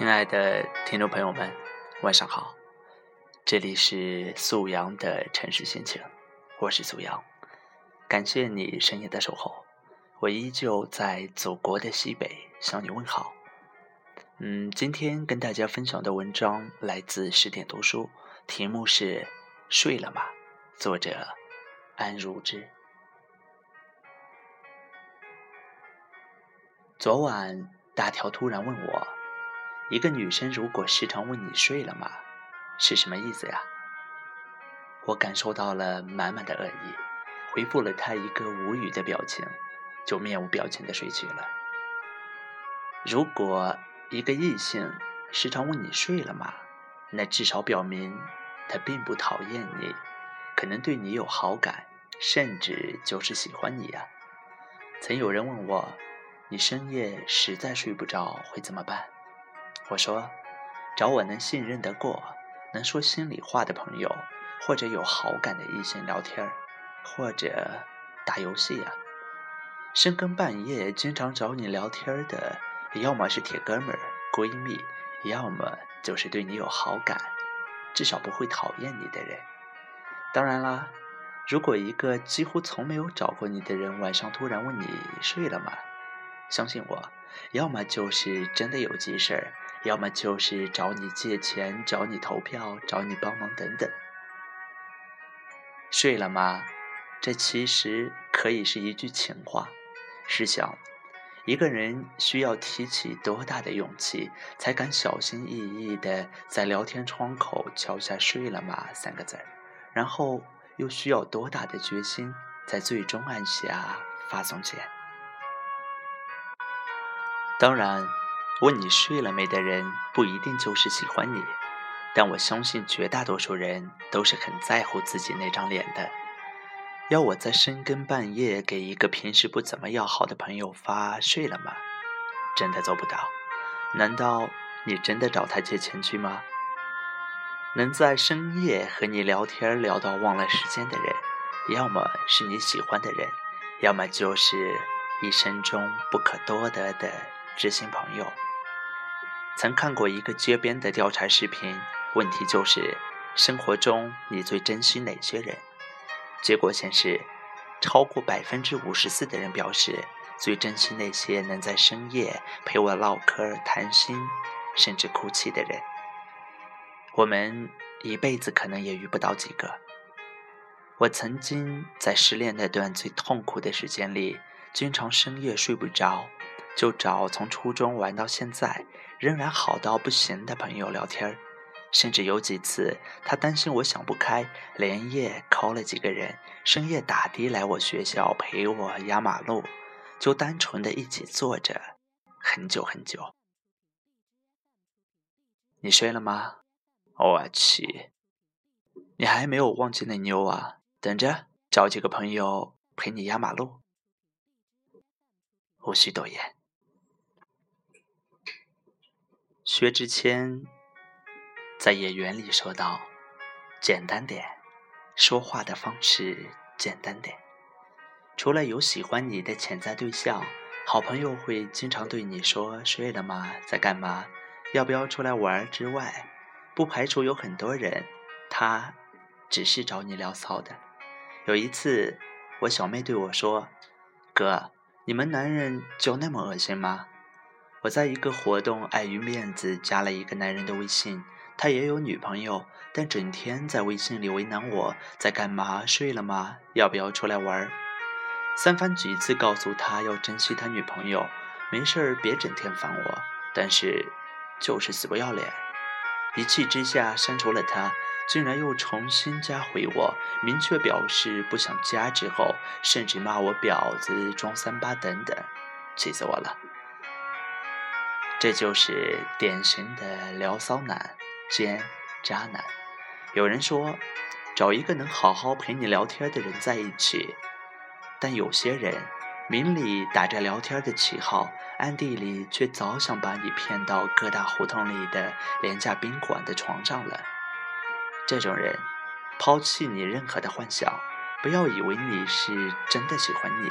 亲爱的听众朋友们，晚上好！这里是素阳的城市心情，我是素阳，感谢你深夜的守候，我依旧在祖国的西北向你问好。嗯，今天跟大家分享的文章来自十点读书，题目是《睡了吗》，作者安如之。昨晚大条突然问我。一个女生如果时常问你睡了吗，是什么意思呀？我感受到了满满的恶意，回复了她一个无语的表情，就面无表情的睡去了。如果一个异性时常问你睡了吗，那至少表明他并不讨厌你，可能对你有好感，甚至就是喜欢你呀。曾有人问我，你深夜实在睡不着会怎么办？我说：“找我能信任得过、能说心里话的朋友，或者有好感的异性聊天或者打游戏啊。深更半夜经常找你聊天的，要么是铁哥们儿、闺蜜，要么就是对你有好感，至少不会讨厌你的人。当然啦，如果一个几乎从没有找过你的人晚上突然问你睡了吗？相信我，要么就是真的有急事儿。”要么就是找你借钱，找你投票，找你帮忙等等。睡了吗？这其实可以是一句情话。试想，一个人需要提起多大的勇气，才敢小心翼翼地在聊天窗口敲下“睡了吗”三个字儿？然后又需要多大的决心，在最终按下发送键？当然。问你睡了没的人不一定就是喜欢你，但我相信绝大多数人都是很在乎自己那张脸的。要我在深更半夜给一个平时不怎么要好的朋友发睡了吗？真的做不到。难道你真的找他借钱去吗？能在深夜和你聊天聊到忘了时间的人，要么是你喜欢的人，要么就是一生中不可多得的知心朋友。曾看过一个街边的调查视频，问题就是生活中你最珍惜哪些人？结果显示，超过百分之五十四的人表示最珍惜那些能在深夜陪我唠嗑、谈心，甚至哭泣的人。我们一辈子可能也遇不到几个。我曾经在失恋那段最痛苦的时间里，经常深夜睡不着。就找从初中玩到现在仍然好到不行的朋友聊天甚至有几次他担心我想不开，连夜 call 了几个人，深夜打的来我学校陪我压马路，就单纯的一起坐着很久很久。你睡了吗？我去，你还没有忘记那妞啊？等着，找几个朋友陪你压马路，无需多言。薛之谦在演员里说道：“简单点，说话的方式简单点。除了有喜欢你的潜在对象，好朋友会经常对你说‘睡了吗？在干嘛？要不要出来玩？’之外，不排除有很多人，他只是找你聊骚的。有一次，我小妹对我说：‘哥，你们男人就那么恶心吗？’”我在一个活动，碍于面子加了一个男人的微信，他也有女朋友，但整天在微信里为难我，在干嘛？睡了吗？要不要出来玩？三番几次告诉他要珍惜他女朋友，没事儿别整天烦我，但是就是死不要脸。一气之下删除了他，竟然又重新加回我，明确表示不想加，之后甚至骂我婊子、装三八等等，气死我了。这就是典型的聊骚男兼渣男。有人说，找一个能好好陪你聊天的人在一起，但有些人明里打着聊天的旗号，暗地里却早想把你骗到各大胡同里的廉价宾馆的床上了。这种人，抛弃你任何的幻想，不要以为你是真的喜欢你，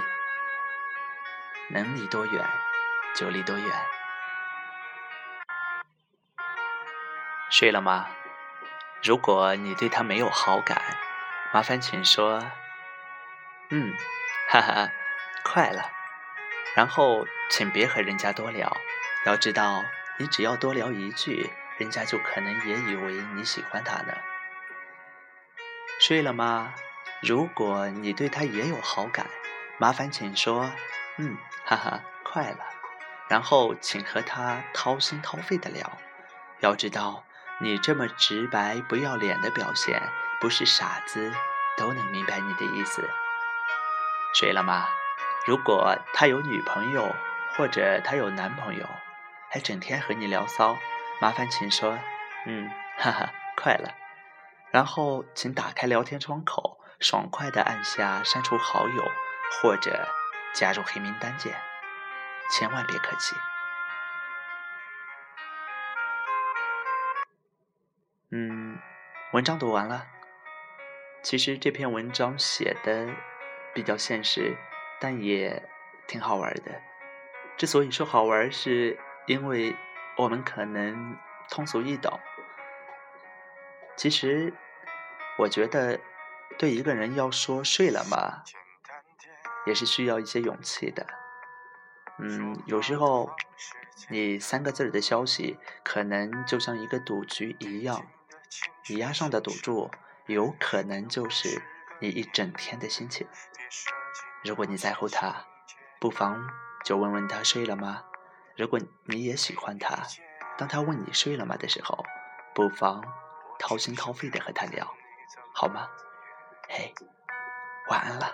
能离多远就离多远。睡了吗？如果你对他没有好感，麻烦请说。嗯，哈哈，快了。然后请别和人家多聊，要知道，你只要多聊一句，人家就可能也以为你喜欢他呢。睡了吗？如果你对他也有好感，麻烦请说。嗯，哈哈，快了。然后请和他掏心掏肺的聊，要知道，你这么直白不要脸的表现，不是傻子都能明白你的意思。睡了吗？如果他有女朋友或者他有男朋友，还整天和你聊骚，麻烦请说，嗯，哈哈，快了。然后请打开聊天窗口，爽快的按下删除好友或者加入黑名单键，千万别客气。文章读完了。其实这篇文章写的。比较现实，但也挺好玩的。之所以说好玩，是因为我们可能通俗易懂。其实，我觉得对一个人要说睡了吗，也是需要一些勇气的。嗯，有时候你三个字的消息，可能就像一个赌局一样，你押上的赌注，有可能就是你一整天的心情。如果你在乎他，不妨就问问他睡了吗？如果你也喜欢他，当他问你睡了吗的时候，不妨掏心掏肺的和他聊，好吗？嘿，晚安了。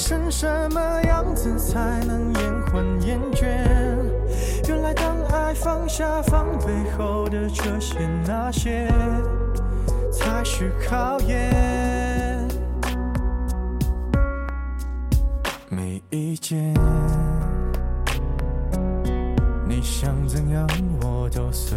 成什么样子才能延缓厌倦？原来当爱放下防备后的这些那些，才是考验。没意见，你想怎样我都随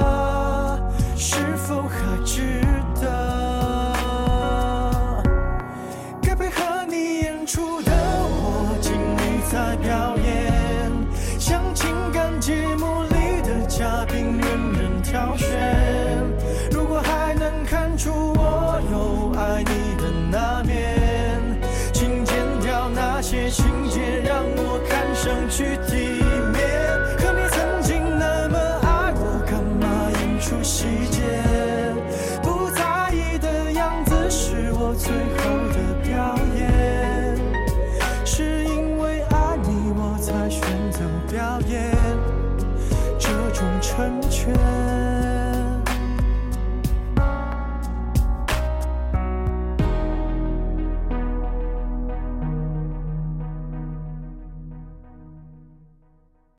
出